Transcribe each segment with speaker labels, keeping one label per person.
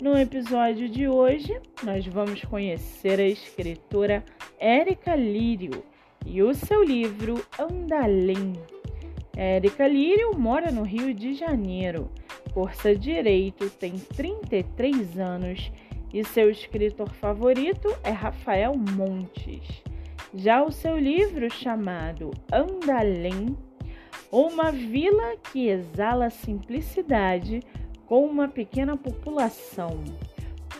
Speaker 1: No episódio de hoje, nós vamos conhecer a escritora Érica Lírio e o seu livro Andalém. Érica Lírio mora no Rio de Janeiro, cursa Direito, tem 33 anos e seu escritor favorito é Rafael Montes. Já o seu livro chamado Andalém, uma vila que exala simplicidade com uma pequena população.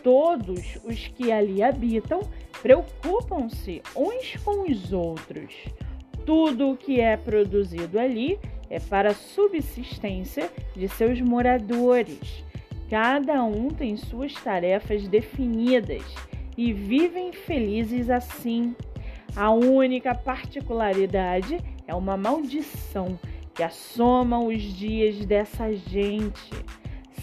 Speaker 1: Todos os que ali habitam preocupam-se uns com os outros. Tudo o que é produzido ali é para a subsistência de seus moradores. Cada um tem suas tarefas definidas e vivem felizes assim. A única particularidade é uma maldição que assoma os dias dessa gente.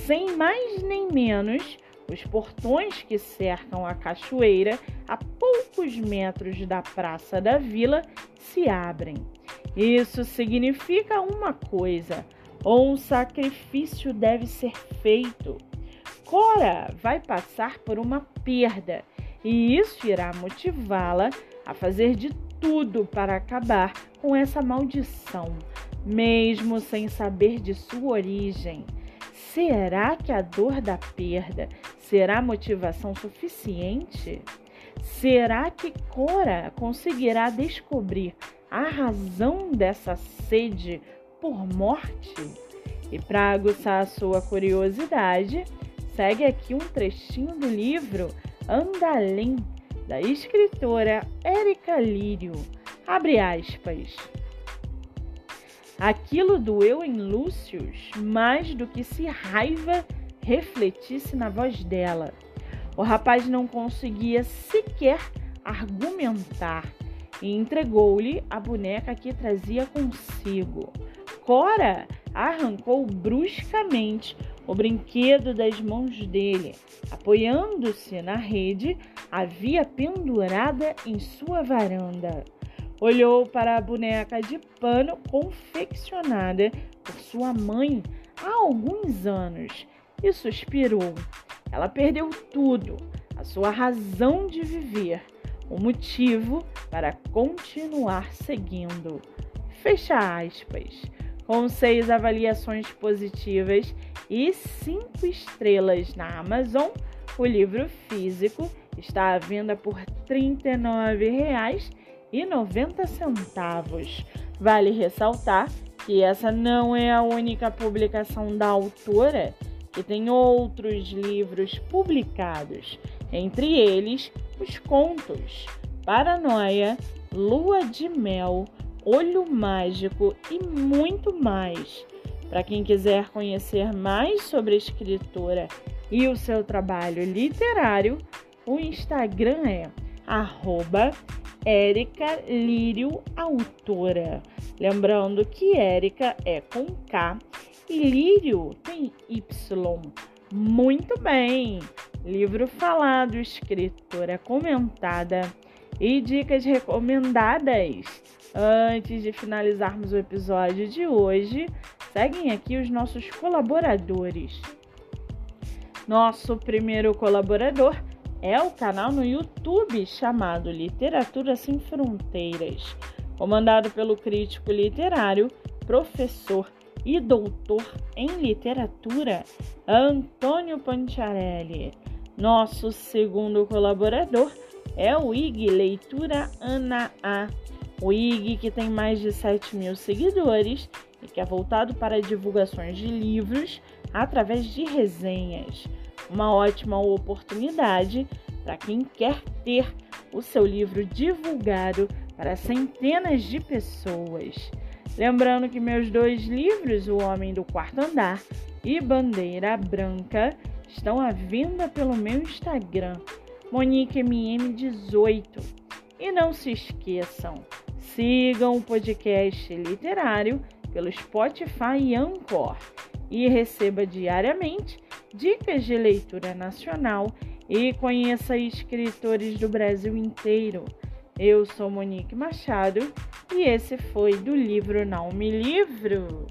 Speaker 1: Sem mais nem menos, os portões que cercam a cachoeira, a poucos metros da praça da vila, se abrem. Isso significa uma coisa: um sacrifício deve ser feito. Cora vai passar por uma perda e isso irá motivá-la a fazer de tudo para acabar com essa maldição, mesmo sem saber de sua origem. Será que a dor da perda será motivação suficiente? Será que Cora conseguirá descobrir a razão dessa sede por morte? E para aguçar a sua curiosidade, segue aqui um trechinho do livro Andalém, da escritora Érica Lírio. Abre aspas. Aquilo doeu em Lúcius mais do que se raiva refletisse na voz dela. O rapaz não conseguia sequer argumentar e entregou-lhe a boneca que trazia consigo. Cora arrancou bruscamente o brinquedo das mãos dele, apoiando-se na rede, havia pendurada em sua varanda. Olhou para a boneca de pano confeccionada por sua mãe há alguns anos e suspirou. Ela perdeu tudo, a sua razão de viver, o motivo para continuar seguindo. Fecha aspas. Com seis avaliações positivas e cinco estrelas na Amazon, o livro físico está à venda por R$ 39,00 e 90 centavos. Vale ressaltar que essa não é a única publicação da autora, que tem outros livros publicados, entre eles os contos Paranoia, Lua de Mel, Olho Mágico e muito mais. Para quem quiser conhecer mais sobre a escritora e o seu trabalho literário, o Instagram é arroba Érica Lírio Autora. Lembrando que Érica é com K e Lírio tem Y. Muito bem! Livro falado, escritora comentada e dicas recomendadas. Antes de finalizarmos o episódio de hoje, seguem aqui os nossos colaboradores. Nosso primeiro colaborador é o canal no YouTube chamado Literatura Sem Fronteiras, comandado pelo crítico literário, professor e doutor em literatura Antônio Panciarelli. Nosso segundo colaborador é o IG Leitura Ana A. O IG que tem mais de 7 mil seguidores e que é voltado para divulgações de livros através de resenhas uma ótima oportunidade para quem quer ter o seu livro divulgado para centenas de pessoas. Lembrando que meus dois livros, O Homem do Quarto Andar e Bandeira Branca, estão à venda pelo meu Instagram, MoniqueMM18. E não se esqueçam, sigam o podcast literário pelo Spotify e Anchor e receba diariamente dicas de leitura nacional e conheça escritores do Brasil inteiro. Eu sou Monique Machado e esse foi do livro Não Me Livro.